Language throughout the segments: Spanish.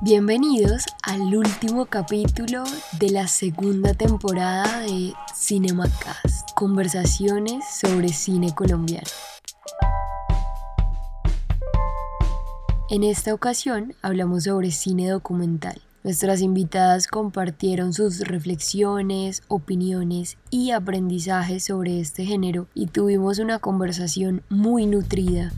Bienvenidos al último capítulo de la segunda temporada de Cinemacast, conversaciones sobre cine colombiano. En esta ocasión hablamos sobre cine documental. Nuestras invitadas compartieron sus reflexiones, opiniones y aprendizajes sobre este género y tuvimos una conversación muy nutrida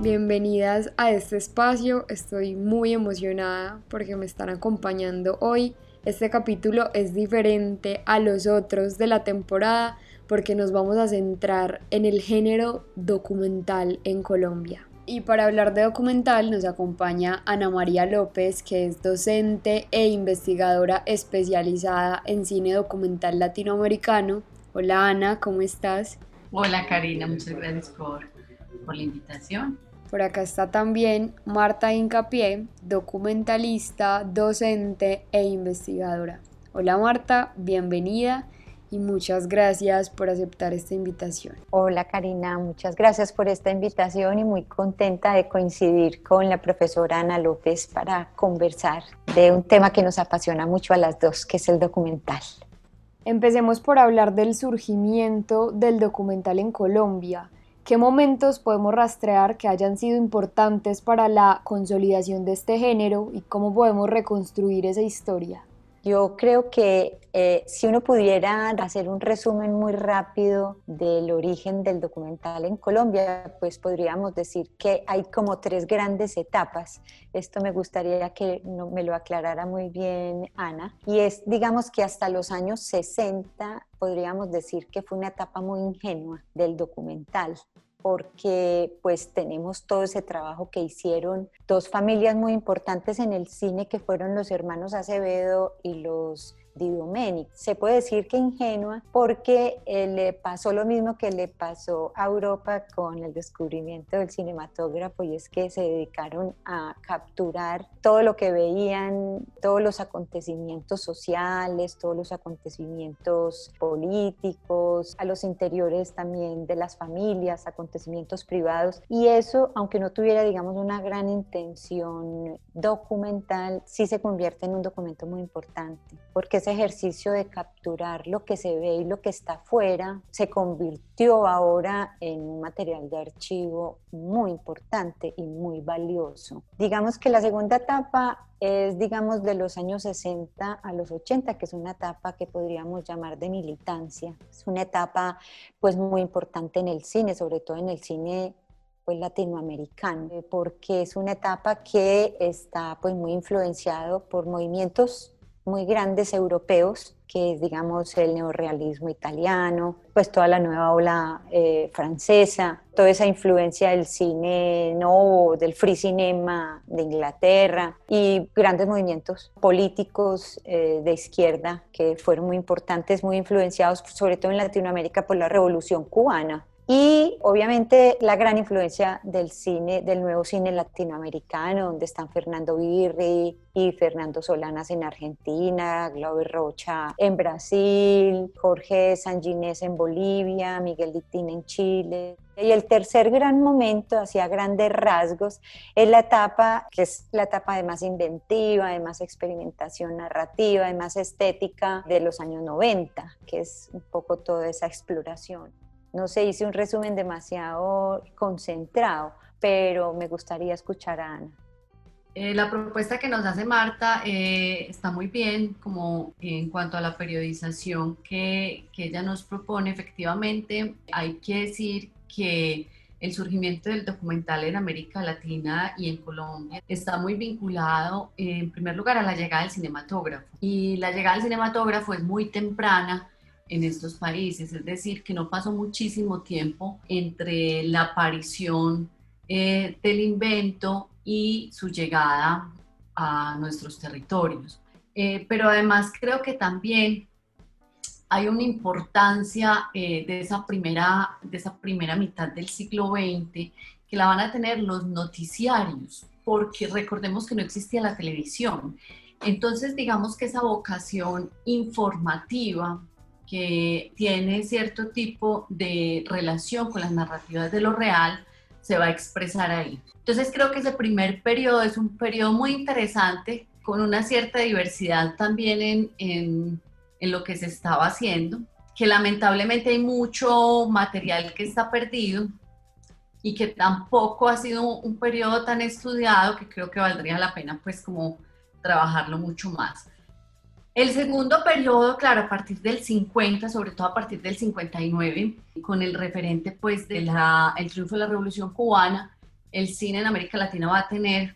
Bienvenidas a este espacio, estoy muy emocionada porque me están acompañando hoy. Este capítulo es diferente a los otros de la temporada porque nos vamos a centrar en el género documental en Colombia. Y para hablar de documental nos acompaña Ana María López, que es docente e investigadora especializada en cine documental latinoamericano. Hola Ana, ¿cómo estás? Hola Karina, muchas gracias por, por la invitación. Por acá está también Marta Incapié, documentalista, docente e investigadora. Hola Marta, bienvenida y muchas gracias por aceptar esta invitación. Hola Karina, muchas gracias por esta invitación y muy contenta de coincidir con la profesora Ana López para conversar de un tema que nos apasiona mucho a las dos, que es el documental. Empecemos por hablar del surgimiento del documental en Colombia. ¿Qué momentos podemos rastrear que hayan sido importantes para la consolidación de este género y cómo podemos reconstruir esa historia? Yo creo que eh, si uno pudiera hacer un resumen muy rápido del origen del documental en Colombia, pues podríamos decir que hay como tres grandes etapas. Esto me gustaría que me lo aclarara muy bien Ana. Y es, digamos que hasta los años 60 podríamos decir que fue una etapa muy ingenua del documental porque pues tenemos todo ese trabajo que hicieron dos familias muy importantes en el cine que fueron los hermanos Acevedo y los Di Se puede decir que ingenua porque eh, le pasó lo mismo que le pasó a Europa con el descubrimiento del cinematógrafo y es que se dedicaron a capturar todo lo que veían, todos los acontecimientos sociales, todos los acontecimientos políticos, a los interiores también de las familias, acontecimientos privados. Y eso, aunque no tuviera digamos una gran intención documental, sí se convierte en un documento muy importante porque ejercicio de capturar lo que se ve y lo que está afuera se convirtió ahora en un material de archivo muy importante y muy valioso. Digamos que la segunda etapa es, digamos, de los años 60 a los 80, que es una etapa que podríamos llamar de militancia. Es una etapa, pues, muy importante en el cine, sobre todo en el cine pues, latinoamericano, porque es una etapa que está, pues, muy influenciado por movimientos muy grandes europeos, que es, digamos, el neorealismo italiano, pues toda la nueva ola eh, francesa, toda esa influencia del cine nuevo, del free cinema de Inglaterra y grandes movimientos políticos eh, de izquierda que fueron muy importantes, muy influenciados, sobre todo en Latinoamérica, por la revolución cubana y obviamente la gran influencia del cine, del nuevo cine latinoamericano, donde están Fernando Birri y Fernando Solanas en Argentina, Glauber Rocha en Brasil, Jorge Sanginés en Bolivia, Miguel Dittín en Chile. Y el tercer gran momento, hacia grandes rasgos, es la etapa que es la etapa de más inventiva, de más experimentación narrativa, de más estética de los años 90, que es un poco toda esa exploración. No se hice un resumen demasiado concentrado, pero me gustaría escuchar a Ana. Eh, la propuesta que nos hace Marta eh, está muy bien, como en cuanto a la periodización que, que, ella nos propone. Efectivamente, hay que decir que el surgimiento del documental en América Latina y en Colombia está muy vinculado, en primer lugar, a la llegada del cinematógrafo. Y la llegada del cinematógrafo es muy temprana en estos países, es decir, que no pasó muchísimo tiempo entre la aparición eh, del invento y su llegada a nuestros territorios. Eh, pero además creo que también hay una importancia eh, de, esa primera, de esa primera mitad del siglo XX que la van a tener los noticiarios, porque recordemos que no existía la televisión. Entonces, digamos que esa vocación informativa que tiene cierto tipo de relación con las narrativas de lo real, se va a expresar ahí. Entonces creo que ese primer periodo es un periodo muy interesante, con una cierta diversidad también en, en, en lo que se estaba haciendo, que lamentablemente hay mucho material que está perdido y que tampoco ha sido un periodo tan estudiado que creo que valdría la pena pues como trabajarlo mucho más. El segundo periodo, claro, a partir del 50, sobre todo a partir del 59, con el referente pues del el triunfo de la Revolución Cubana, el cine en América Latina va a tener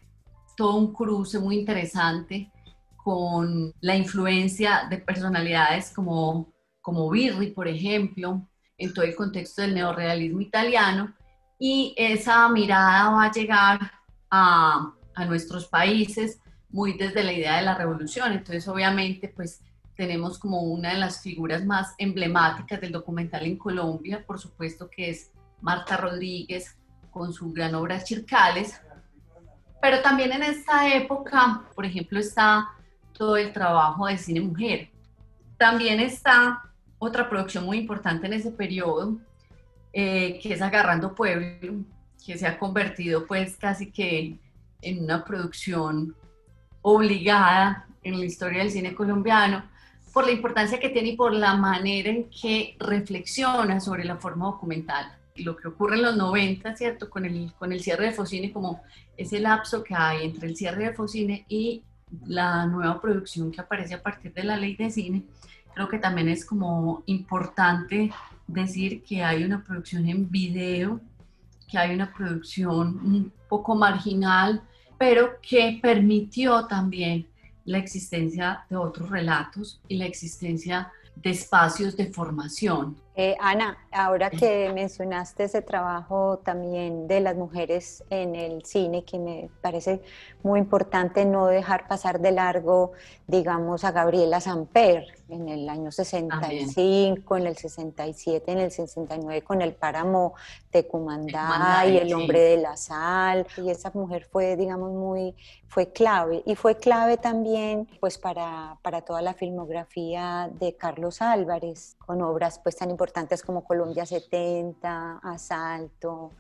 todo un cruce muy interesante con la influencia de personalidades como, como Birri, por ejemplo, en todo el contexto del neorrealismo italiano, y esa mirada va a llegar a, a nuestros países muy desde la idea de la revolución. Entonces, obviamente, pues tenemos como una de las figuras más emblemáticas del documental en Colombia, por supuesto que es Marta Rodríguez con su gran obra Chircales, pero también en esta época, por ejemplo, está todo el trabajo de cine mujer. También está otra producción muy importante en ese periodo, eh, que es Agarrando Pueblo, que se ha convertido pues casi que en una producción obligada en la historia del cine colombiano por la importancia que tiene y por la manera en que reflexiona sobre la forma documental. Lo que ocurre en los 90, ¿cierto? Con el, con el cierre de Focine, como ese lapso que hay entre el cierre de Focine y la nueva producción que aparece a partir de la ley de cine, creo que también es como importante decir que hay una producción en video, que hay una producción un poco marginal, pero que permitió también la existencia de otros relatos y la existencia de espacios de formación. Eh, Ana, ahora que mencionaste ese trabajo también de las mujeres en el cine, que me parece muy importante no dejar pasar de largo, digamos, a Gabriela Samper en el año 65, en el 67, en el 69 con el páramo de Cumandá y el hombre de la sal. Y esa mujer fue, digamos, muy, fue clave. Y fue clave también, pues, para, para toda la filmografía de Carlos Álvarez, con obras, pues, tan importantes como Colombia 70, Asalto,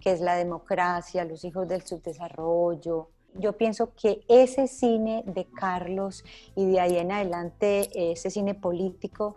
que es la democracia, los hijos del subdesarrollo. Yo pienso que ese cine de Carlos y de ahí en adelante ese cine político,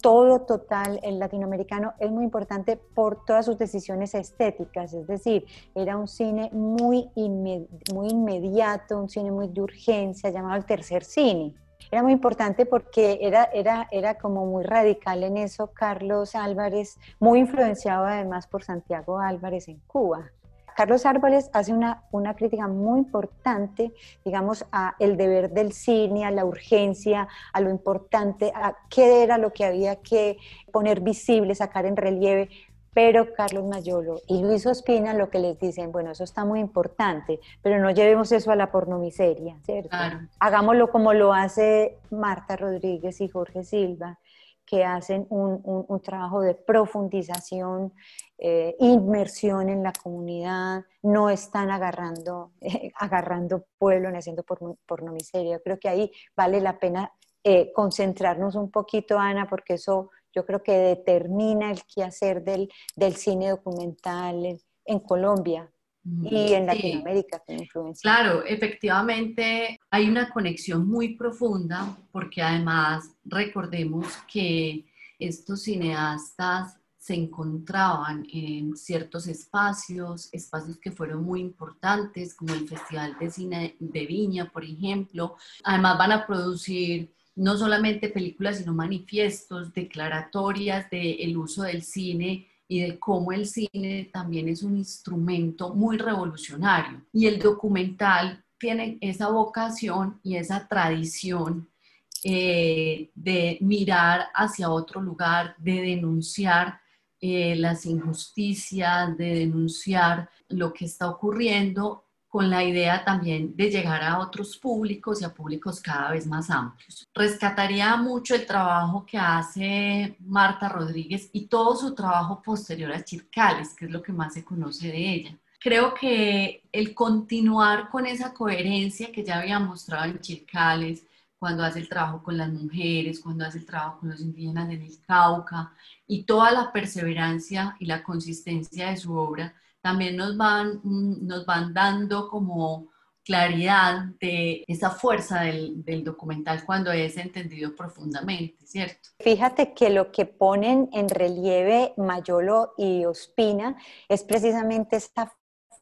todo total, el latinoamericano, es muy importante por todas sus decisiones estéticas, es decir, era un cine muy inmediato, un cine muy de urgencia, llamado el tercer cine era muy importante porque era, era, era como muy radical en eso Carlos Álvarez, muy influenciado además por Santiago Álvarez en Cuba. Carlos Álvarez hace una, una crítica muy importante, digamos, a el deber del cine, a la urgencia, a lo importante, a qué era lo que había que poner visible, sacar en relieve, pero Carlos Mayolo y Luis Ospina lo que les dicen, bueno, eso está muy importante, pero no llevemos eso a la pornomiseria, ¿cierto? Hagámoslo como lo hace Marta Rodríguez y Jorge Silva, que hacen un, un, trabajo de profundización, eh, inmersión en la comunidad, no están agarrando, agarrando pueblo ni haciendo pornomiseria. Creo que ahí vale la pena eh, concentrarnos un poquito, Ana, porque eso yo creo que determina el quehacer del, del cine documental en, Colombia y en Latinoamérica con influencia. Claro, efectivamente hay una conexión muy profunda porque además recordemos que estos cineastas se encontraban en ciertos espacios, espacios que fueron muy importantes, como el Festival de Cine de Viña, por ejemplo. Además van a producir no solamente películas, sino manifiestos, declaratorias del uso del cine y de cómo el cine también es un instrumento muy revolucionario. Y el documental tiene esa vocación y esa tradición eh, de mirar hacia otro lugar, de denunciar eh, las injusticias, de denunciar lo que está ocurriendo con la idea también de llegar a otros públicos y a públicos cada vez más amplios. Rescataría mucho el trabajo que hace Marta Rodríguez y todo su trabajo posterior a Chircales, que es lo que más se conoce de ella. Creo que el continuar con esa coherencia que ya había mostrado en Chircales, cuando hace el trabajo con las mujeres, cuando hace el trabajo con los indígenas en el Cauca, y toda la perseverancia y la consistencia de su obra, también nos van, mm, nos van dando como claridad de esa fuerza del, documental cuando es entendido profundamente, ¿cierto? Fíjate que lo que ponen en relieve Mayolo y Ospina es precisamente esta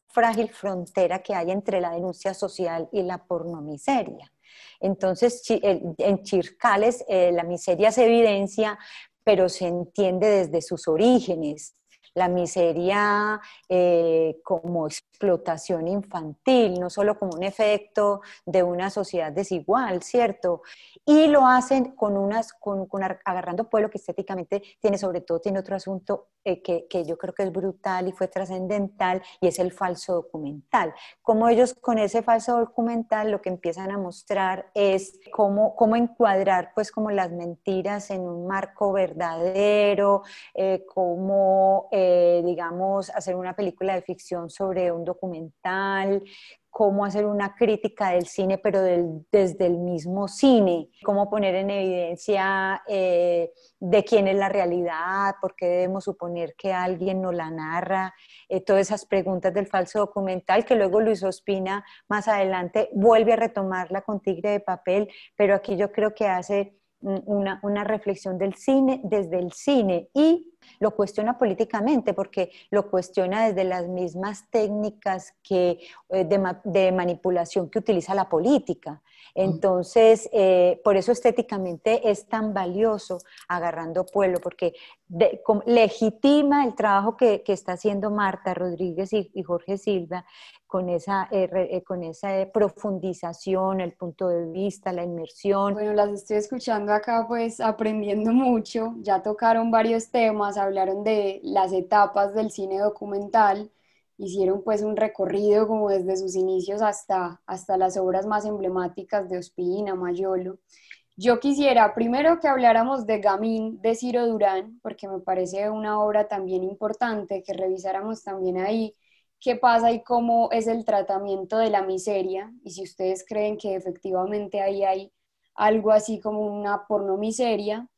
frágil frontera que hay entre la denuncia social y la pornomiseria. Entonces, en Chircales eh, la miseria se evidencia, pero se entiende desde sus orígenes, la miseria eh, como explotación infantil, no solo como un efecto de una sociedad desigual, ¿cierto? Y lo hacen con unas, con, agarrando pueblo que estéticamente tiene, sobre todo, tiene otro asunto eh, que, que, yo creo que es brutal y fue trascendental, y es el falso documental. Como ellos con ese falso documental lo que empiezan a mostrar es cómo, cómo encuadrar, pues, como las mentiras en un marco verdadero, eh, cómo... Eh, digamos, hacer una película de ficción sobre un documental, cómo hacer una crítica del cine, pero desde el mismo cine, cómo poner en evidencia eh, de quién es la realidad, por qué debemos suponer que alguien nos la narra, eh, todas esas preguntas del falso documental, que luego Luis Ospina más adelante vuelve a retomarla con Tigre de Papel, pero aquí yo creo que hace una, una reflexión del cine desde el cine y lo cuestiona políticamente porque lo cuestiona desde las mismas técnicas que, eh, de, manipulación que utiliza la política. Entonces, eh, por eso estéticamente es tan valioso agarrando pueblo, porque legitima el trabajo que, está haciendo Marta Rodríguez y, Jorge Silva con esa, eh, con esa profundización, el punto de vista, la inmersión. Bueno, las estoy escuchando acá, pues aprendiendo mucho. Ya tocaron varios temas hablaron de las etapas del cine documental, hicieron pues un recorrido como desde sus inicios hasta, hasta las obras más emblemáticas de Ospina, Mayolo. Yo quisiera primero que habláramos de Gamín de Ciro Durán, porque me parece una obra también importante, que revisáramos también ahí qué pasa y cómo es el tratamiento de la miseria, y si ustedes creen que efectivamente ahí hay algo así como una pornomiseria,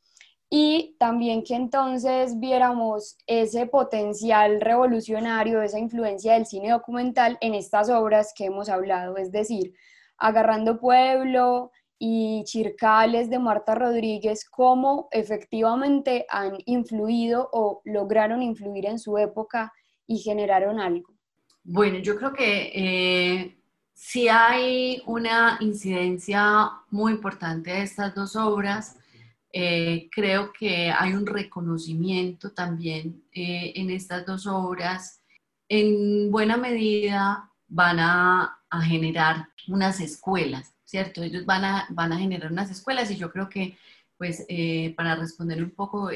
y también que entonces viéramos ese potencial revolucionario, esa influencia del cine documental en estas obras que hemos hablado, es decir, Agarrando Pueblo y Chircales de Marta Rodríguez, cómo efectivamente han influido o lograron influir en su época y generaron algo. Bueno, yo creo que eh, sí hay una incidencia muy importante de estas dos obras eh, creo que hay un reconocimiento también eh, en estas dos obras. En buena medida van a, generar unas escuelas, ¿cierto? Ellos van a, van a generar unas escuelas y yo creo que, pues, eh, para responder un poco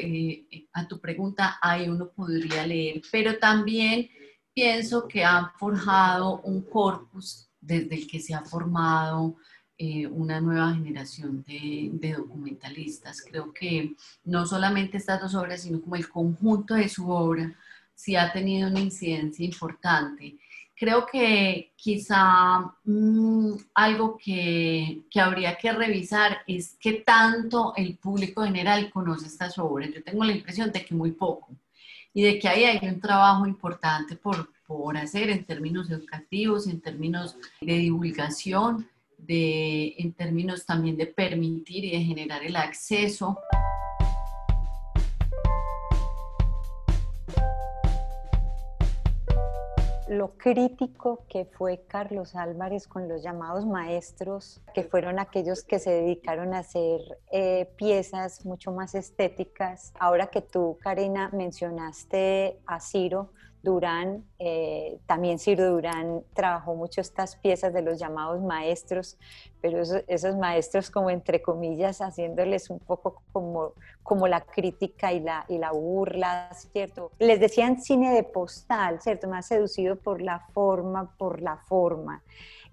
a tu pregunta, ahí uno podría leer, pero también pienso que han forjado un corpus desde el que se ha formado eh, una nueva generación de, documentalistas. Creo que no solamente estas dos obras, sino como el conjunto de su obra, sí ha tenido una incidencia importante. Creo que quizá mm, algo que, que, habría que revisar es qué tanto el público general conoce estas obras. Yo tengo la impresión de que muy poco y de que ahí hay un trabajo importante por, por hacer en términos educativos, en términos de divulgación de, en términos también de permitir y de generar el acceso. lo crítico que fue Carlos Álvarez con los llamados maestros, que fueron aquellos que se dedicaron a hacer eh, piezas mucho más estéticas. Ahora que tú, Karina, mencionaste a Ciro, Durán, eh, también Ciro Durán trabajó mucho estas piezas de los llamados maestros, pero esos, maestros como entre comillas haciéndoles un poco como, como la crítica y la, y la burla, ¿cierto? Les decían cine de postal, ¿cierto? Más seducido por la forma, por la forma.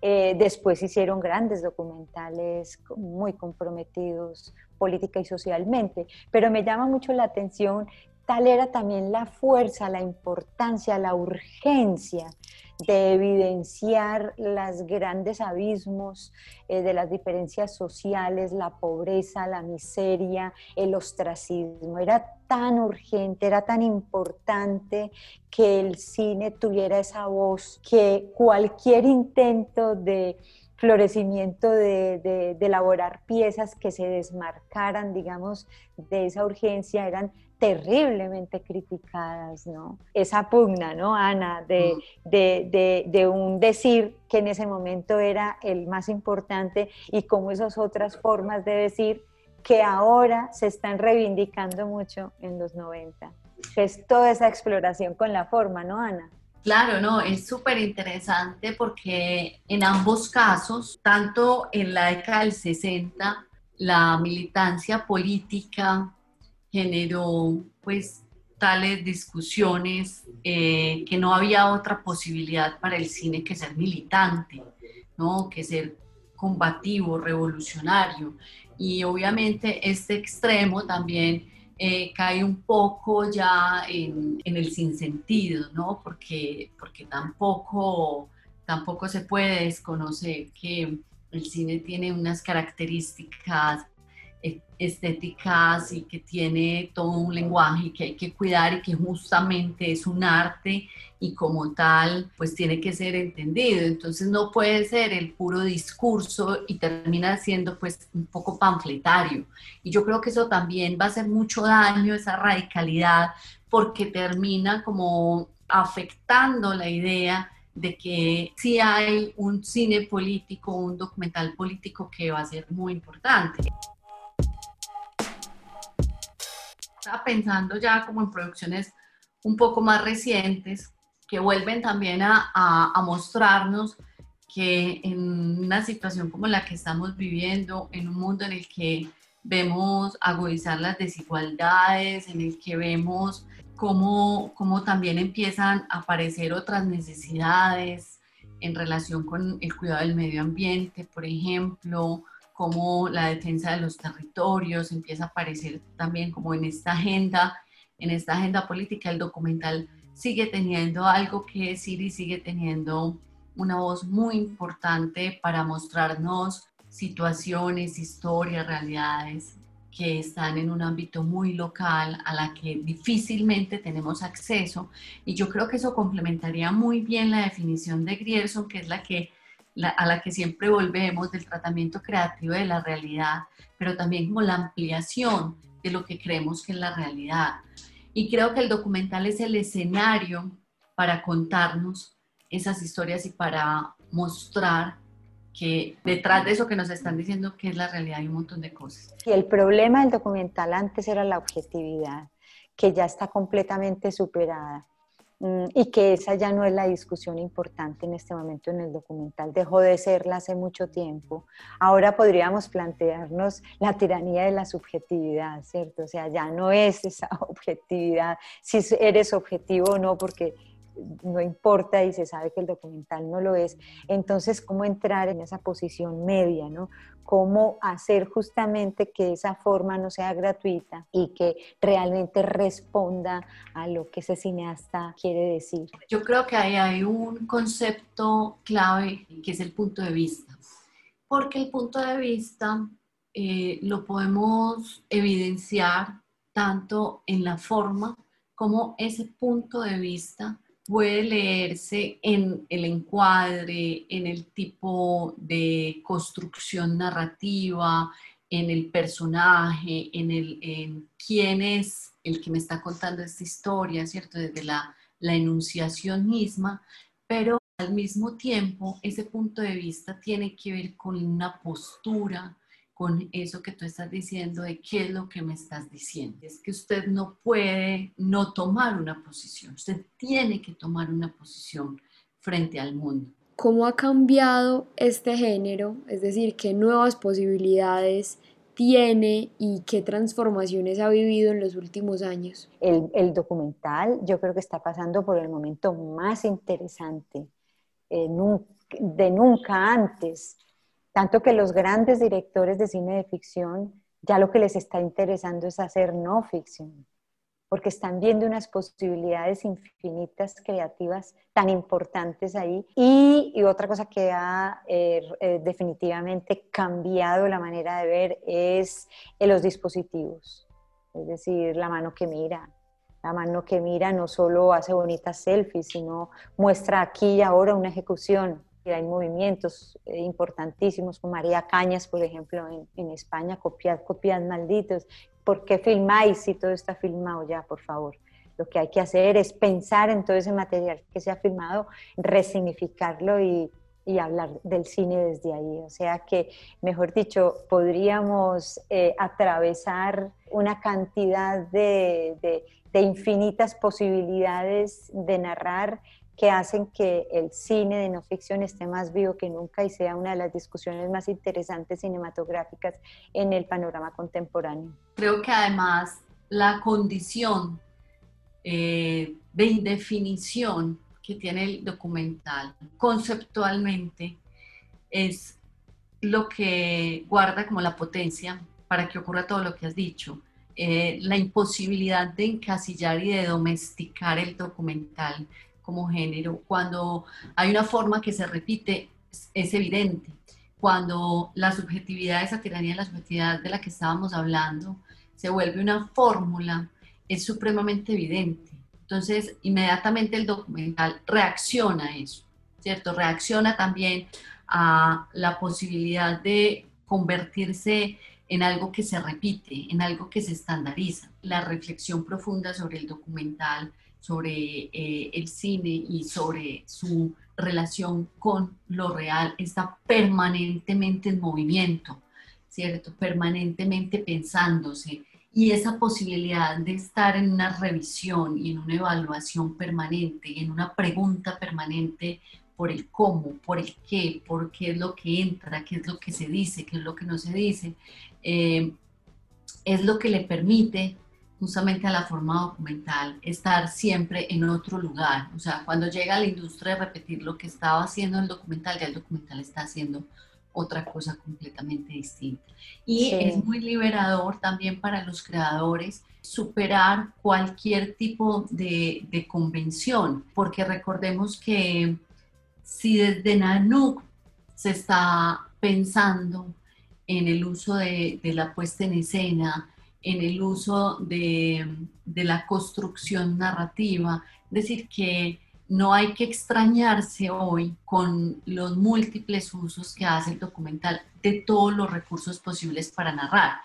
Eh, después hicieron grandes documentales muy comprometidos política y socialmente, pero me llama mucho la atención tal era también la fuerza, la importancia, la urgencia de evidenciar los grandes abismos eh, de las diferencias sociales, la pobreza, la miseria, el ostracismo. Era tan urgente, era tan importante que el cine tuviera esa voz, que cualquier intento de florecimiento de, elaborar piezas que se desmarcaran, digamos, de esa urgencia, eran terriblemente criticadas, ¿no? Esa pugna, ¿no, Ana? De, mm. de, un decir que en ese momento era el más importante y como esas otras formas de decir que ahora se están reivindicando mucho en los 90. Es toda esa exploración con la forma, ¿no, Ana? Claro, no, es súper interesante porque en ambos casos, tanto en la década del 60, la militancia política generó pues tales discusiones eh, que no había otra posibilidad para el cine que ser militante, ¿no? que ser combativo, revolucionario. Y obviamente este extremo también eh, cae un poco ya en, el sinsentido, ¿no? Porque, porque tampoco, tampoco se puede desconocer que el cine tiene unas características estéticas y que tiene todo un lenguaje que hay que cuidar y que justamente es un arte y como tal pues tiene que ser entendido. Entonces no puede ser el puro discurso y termina siendo pues un poco panfletario. Y yo creo que eso también va a hacer mucho daño, esa radicalidad, porque termina como afectando la idea de que sí hay un cine político, un documental político que va a ser muy importante. Estaba pensando ya como en producciones un poco más recientes que vuelven también a, a, mostrarnos que en una situación como la que estamos viviendo, en un mundo en el que vemos agudizar las desigualdades, en el que vemos cómo, cómo también empiezan a aparecer otras necesidades en relación con el cuidado del medio ambiente, por ejemplo, cómo la defensa de los territorios empieza a aparecer también como en esta agenda, en esta agenda política, el documental sigue teniendo algo que decir y sigue teniendo una voz muy importante para mostrarnos situaciones, historias, realidades que están en un ámbito muy local a la que difícilmente tenemos acceso. Y yo creo que eso complementaría muy bien la definición de Grierson, que es la que a la que siempre volvemos del tratamiento creativo de la realidad, pero también como la ampliación de lo que creemos que es la realidad. Y creo que el documental es el escenario para contarnos esas historias y para mostrar que detrás de eso que nos están diciendo que es la realidad hay un montón de cosas. Y el problema del documental antes era la objetividad, que ya está completamente superada. Mm, y que esa ya no es la discusión importante en este momento en el documental, dejó de serla hace mucho tiempo. Ahora podríamos plantearnos la tiranía de la subjetividad, ¿cierto? O sea, ya no es esa objetividad, si eres objetivo o no, porque no importa y se sabe que el documental no lo es. Entonces, ¿cómo entrar en esa posición media? ¿no? ¿Cómo hacer justamente que esa forma no sea gratuita y que realmente responda a lo que ese cineasta quiere decir? Yo creo que ahí hay un concepto clave que es el punto de vista. Porque el punto de vista eh, lo podemos evidenciar tanto en la forma como ese punto de vista puede leerse en el encuadre, en el tipo de construcción narrativa, en el personaje, en, el, en quién es el que me está contando esta historia, ¿cierto? Desde la, la enunciación misma, pero al mismo tiempo ese punto de vista tiene que ver con una postura, con eso que tú estás diciendo de qué es lo que me estás diciendo. Es que usted no puede no tomar una posición, usted tiene que tomar una posición frente al mundo. ¿Cómo ha cambiado este género? Es decir, ¿qué nuevas posibilidades tiene y qué transformaciones ha vivido en los últimos años? El, documental yo creo que está pasando por el momento más interesante eh, de nunca antes tanto que los grandes directores de cine de ficción ya lo que les está interesando es hacer no ficción, porque están viendo unas posibilidades infinitas creativas tan importantes ahí. Y, otra cosa que ha eh, eh, definitivamente cambiado la manera de ver es los dispositivos, es decir, la mano que mira, la mano que mira no solo hace bonitas selfies, sino muestra aquí y ahora una ejecución. Y hay movimientos eh, importantísimos con María Cañas, por ejemplo, en, España, copiad, copiad malditos. ¿Por qué filmáis si todo está filmado ya, por favor? Lo que hay que hacer es pensar en todo ese material que se ha filmado, resignificarlo y, y hablar del cine desde ahí. O sea que, mejor dicho, podríamos eh, atravesar una cantidad de, de infinitas posibilidades de narrar que hacen que el cine de no ficción esté más vivo que nunca y sea una de las discusiones más interesantes cinematográficas en el panorama contemporáneo. Creo que además la condición eh, de indefinición que tiene el documental conceptualmente es lo que guarda como la potencia para que ocurra todo lo que has dicho. Eh, la imposibilidad de encasillar y de domesticar el documental como género. Cuando hay una forma que se repite, es, evidente. Cuando la subjetividad, esa tiranía de la subjetividad de la que estábamos hablando, se vuelve una fórmula, es supremamente evidente. Entonces, inmediatamente el documental reacciona a eso, ¿cierto? Reacciona también a la posibilidad de convertirse en algo que se repite, en algo que se estandariza. La reflexión profunda sobre el documental, sobre eh, el cine y sobre su relación con lo real está permanentemente en movimiento, ¿cierto? Permanentemente pensándose. Y esa posibilidad de estar en una revisión y en una evaluación permanente y en una pregunta permanente por el cómo, por el qué, por qué es lo que entra, qué es lo que se dice, qué es lo que no se dice, eh, es lo que le permite justamente a la forma documental estar siempre en otro lugar. O sea, cuando llega a la industria repetir lo que estaba haciendo el documental, ya el documental está haciendo otra cosa completamente distinta. Y es muy liberador también para los creadores superar cualquier tipo de, de convención, porque recordemos que si desde Nanook se está pensando en el uso de, la puesta en escena, en el uso de, la construcción narrativa. Es decir, que no hay que extrañarse hoy con los múltiples usos que hace el documental de todos los recursos posibles para narrar.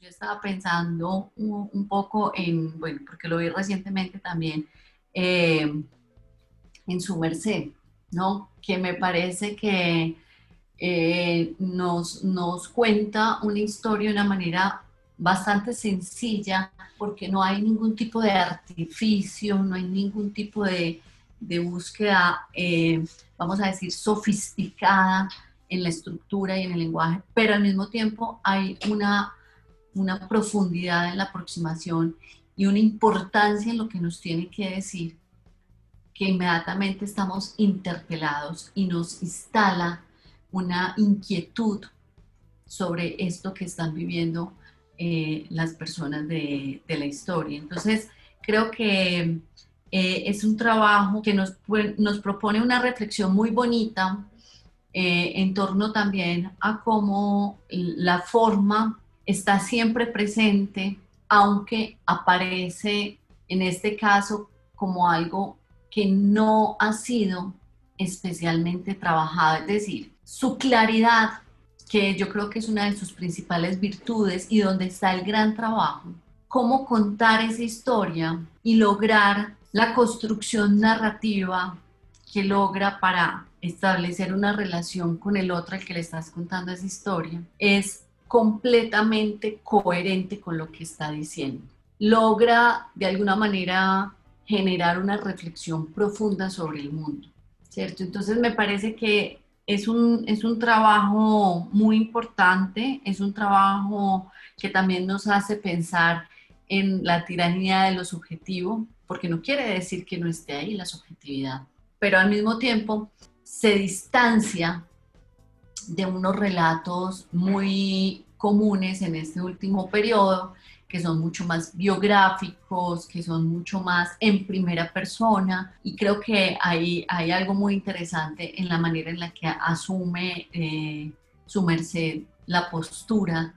Yo estaba pensando un, poco en, bueno, porque lo vi recientemente también, eh, en su merced, ¿no? Que me parece que eh, nos, nos cuenta una historia de una manera bastante sencilla porque no hay ningún tipo de artificio, no hay ningún tipo de, de búsqueda, eh, vamos a decir, sofisticada en la estructura y en el lenguaje, pero al mismo tiempo hay una, una profundidad en la aproximación y una importancia en lo que nos tiene que decir que inmediatamente estamos interpelados y nos instala una inquietud sobre esto que están viviendo eh, las personas de, la historia. Entonces, creo que eh, es un trabajo que nos, nos propone una reflexión muy bonita eh, en torno también a cómo la forma está siempre presente, aunque aparece en este caso como algo que no ha sido especialmente trabajado. Es decir, su claridad, que yo creo que es una de sus principales virtudes y donde está el gran trabajo, cómo contar esa historia y lograr la construcción narrativa que logra para establecer una relación con el otro al que le estás contando esa historia, es completamente coherente con lo que está diciendo. Logra de alguna manera generar una reflexión profunda sobre el mundo, ¿cierto? Entonces me parece que es un, es un trabajo muy importante, es un trabajo que también nos hace pensar en la tiranía de lo subjetivo, porque no quiere decir que no esté ahí la subjetividad, pero al mismo tiempo se distancia de unos relatos muy comunes en este último periodo, que son mucho más biográficos, que son mucho más en primera persona. Y creo que hay, hay algo muy interesante en la manera en la que asume eh, su merced la postura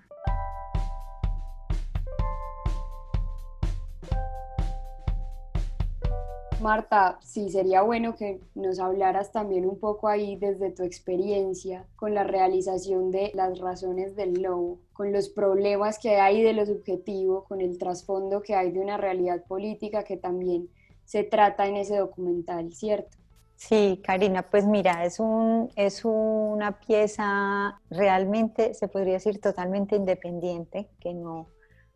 Marta, sí, sería bueno que nos hablaras también un poco ahí desde tu experiencia con la realización de las razones del lobo, con los problemas que hay de lo subjetivo, con el trasfondo que hay de una realidad política que también se trata en ese documental, ¿cierto? Sí, Karina, pues mira, es, un, es una pieza realmente, se podría decir, totalmente independiente, que no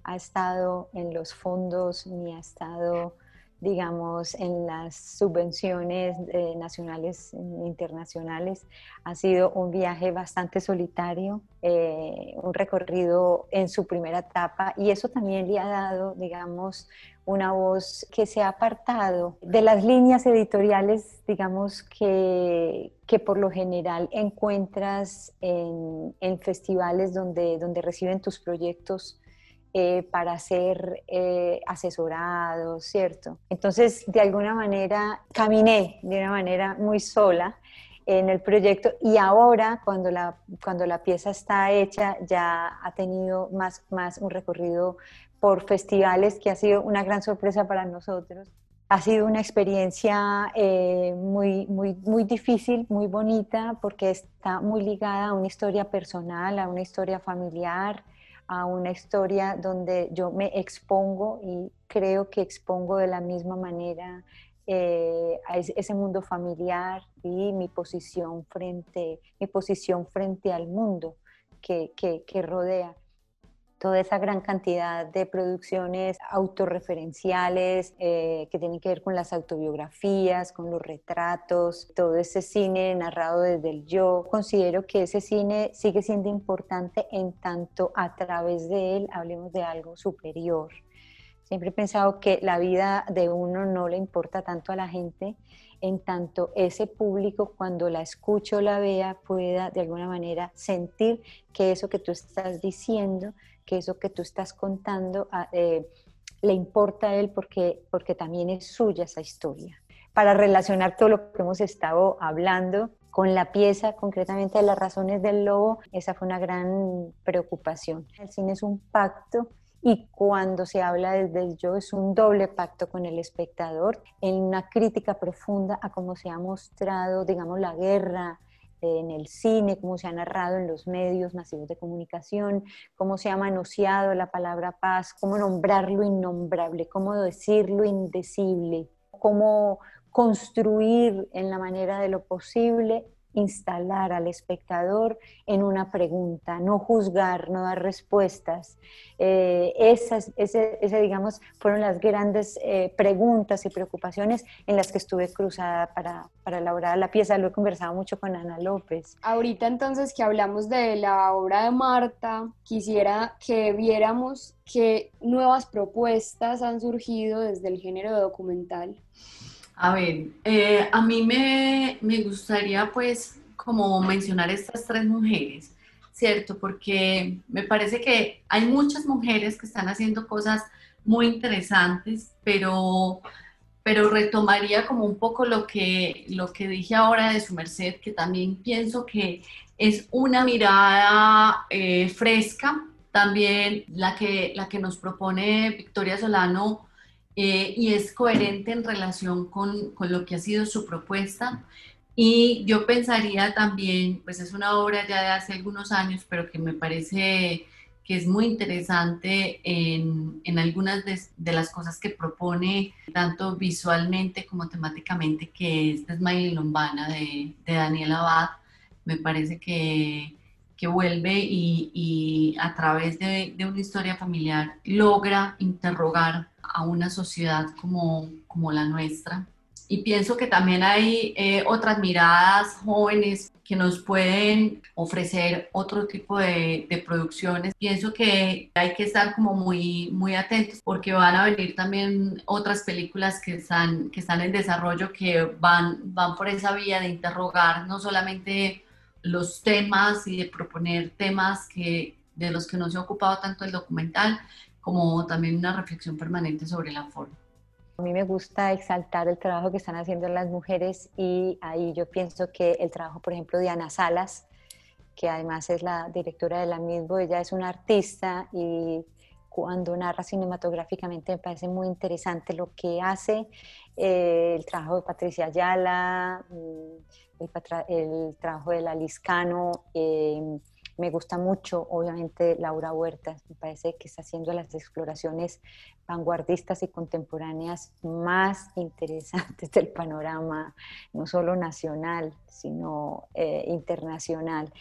ha estado en los fondos ni ha estado digamos, en las subvenciones eh, nacionales e internacionales. Ha sido un viaje bastante solitario, eh, un recorrido en su primera etapa y eso también le ha dado, digamos, una voz que se ha apartado de las líneas editoriales, digamos, que, que por lo general encuentras en, en festivales donde, donde reciben tus proyectos eh, para ser eh, ¿cierto? Entonces, de alguna manera, caminé de una manera muy sola en el proyecto y ahora cuando la, cuando la pieza está hecha ya ha tenido más, más un recorrido por festivales que ha sido una gran sorpresa para nosotros. Ha sido una experiencia eh, muy, muy, muy difícil, muy bonita, porque está muy ligada a una historia personal, a una historia familiar, a una historia donde yo me expongo y creo que expongo de la misma manera eh, a ese mundo familiar y mi posición frente, mi posición frente al mundo que, que rodea toda esa gran cantidad de producciones autorreferenciales eh, que tienen que ver con las autobiografías, con los retratos, todo ese cine narrado desde el yo. Considero que ese cine sigue siendo importante en tanto a través de él hablemos de algo superior. Siempre he pensado que la vida de uno no le importa tanto a la gente en tanto ese público cuando la escuche o la vea pueda de alguna manera sentir que eso que tú estás diciendo que eso que tú estás contando ah, eh, le importa a él porque, porque también es suya esa historia. Para relacionar todo lo que hemos estado hablando con la pieza, concretamente de las razones del lobo, esa fue una gran preocupación. El cine es un pacto y cuando se habla desde el yo es un doble pacto con el espectador en una crítica profunda a cómo se ha mostrado, digamos, la guerra, en el cine, cómo se ha narrado en los medios masivos de comunicación, cómo se ha manoseado la palabra paz, cómo nombrar lo innombrable, cómo decir lo indecible, cómo construir en la manera de lo posible instalar al espectador en una pregunta, no juzgar, no dar respuestas. Eh, esas, ese, digamos, fueron las grandes eh, preguntas y preocupaciones en las que estuve cruzada para, para elaborar la pieza. Lo he conversado mucho con Ana López. Ahorita entonces que hablamos de la obra de Marta, quisiera que viéramos qué nuevas propuestas han surgido desde el género documental. A ver, eh, a mí me, me, gustaría pues como mencionar estas tres mujeres, ¿cierto? Porque me parece que hay muchas mujeres que están haciendo cosas muy interesantes, pero, pero retomaría como un poco lo que, lo que dije ahora de su merced, que también pienso que es una mirada eh, fresca, también la que, la que nos propone Victoria Solano eh, y es coherente en relación con, con, lo que ha sido su propuesta. Y yo pensaría también, pues es una obra ya de hace algunos años, pero que me parece que es muy interesante en, en algunas de, de, las cosas que propone, tanto visualmente como temáticamente, que es Desmayo Lombana de, de Daniel Abad. Me parece que, que vuelve y, y, a través de, de, una historia familiar logra interrogar a una sociedad como, como la nuestra. Y pienso que también hay eh, otras miradas jóvenes que nos pueden ofrecer otro tipo de, de, producciones. Pienso que hay que estar como muy, muy atentos porque van a venir también otras películas que están, que están en desarrollo que van, van por esa vía de interrogar no solamente los temas y de proponer temas que, de los que no se ha ocupado tanto el documental, como también una reflexión permanente sobre la forma. A mí me gusta exaltar el trabajo que están haciendo las mujeres y ahí yo pienso que el trabajo, por ejemplo, de Ana Salas, que además es la directora de la misma, ella es una artista y cuando narra cinematográficamente me parece muy interesante lo que hace, eh, el trabajo de Patricia Ayala, mm, el, trabajo de la eh, me gusta mucho, obviamente, Laura Huerta, me parece que está haciendo las exploraciones vanguardistas y contemporáneas más interesantes del panorama, no solo nacional, sino eh, internacional.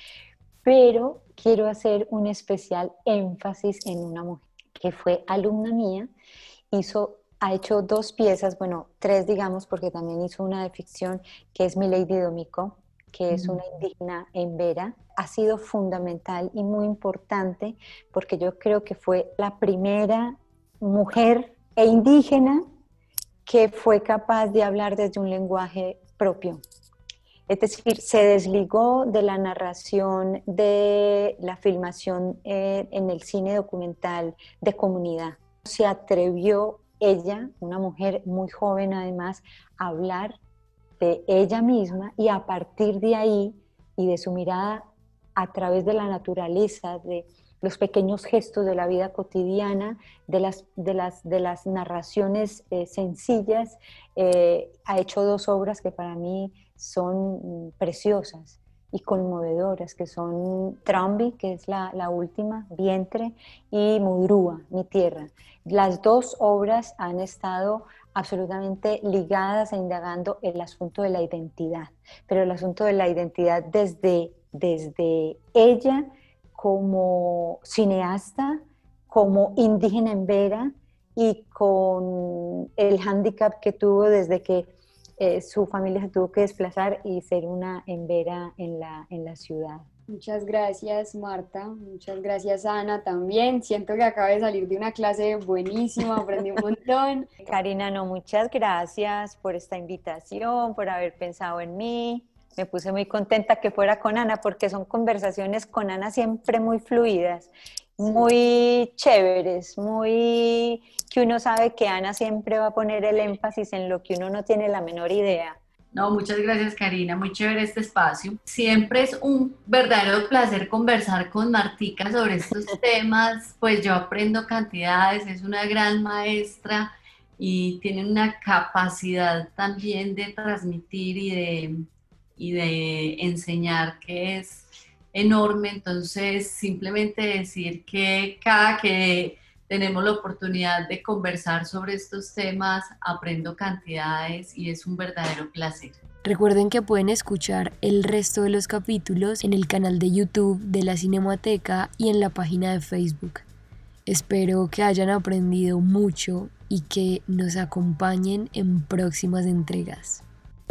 Pero quiero hacer un especial énfasis en una mujer que fue alumna mía, hizo ha hecho dos piezas, bueno, tres digamos, porque también hizo una de ficción que es Mi Lady Domico, que es una indígena en Vera, ha sido fundamental y muy importante porque yo creo que fue la primera mujer e indígena que fue capaz de hablar desde un lenguaje propio. Es decir, se desligó de la narración de la filmación eh, en el cine documental de comunidad. Se atrevió ella, una mujer muy joven además, hablar de ella misma y a partir de ahí y de su mirada a través de la naturaleza, de los pequeños gestos de la vida cotidiana, de las, de las, de las narraciones eh, sencillas, eh, ha hecho dos obras que para mí son mm, preciosas y conmovedoras, que son Trambi, que es la, la, última, Vientre, y Mudrúa, Mi Tierra. Las dos obras han estado absolutamente ligadas a indagando el asunto de la identidad, pero el asunto de la identidad desde, desde ella como cineasta, como indígena en Vera y con el hándicap que tuvo desde que eh, su familia se tuvo que desplazar y ser una en Vera en la, en la ciudad. Muchas gracias Marta, muchas gracias Ana también. Siento que acaba de salir de una clase buenísima, aprendí un montón. Karina, no, muchas gracias por esta invitación, por haber pensado en mí. Me puse muy contenta que fuera con Ana porque son conversaciones con Ana siempre muy fluidas, muy chéveres, muy que uno sabe que Ana siempre va a poner el énfasis en lo que uno no tiene la menor idea. No, muchas gracias Karina, muy chévere este espacio. Siempre es un verdadero placer conversar con Martica sobre estos temas, pues yo aprendo cantidades, es una gran maestra y tiene una capacidad también de transmitir y de, y de enseñar que es enorme, entonces simplemente decir que cada que tenemos la oportunidad de conversar sobre estos temas, aprendo cantidades y es un verdadero placer. Recuerden que pueden escuchar el resto de los capítulos en el canal de YouTube de la Cinemateca y en la página de Facebook. Espero que hayan aprendido mucho y que nos acompañen en próximas entregas.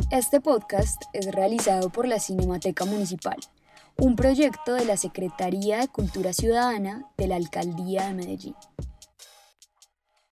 Este podcast es realizado por la Cinemateca Municipal, un proyecto de la Secretaría de Cultura Ciudadana de la Alcaldía de Medellín.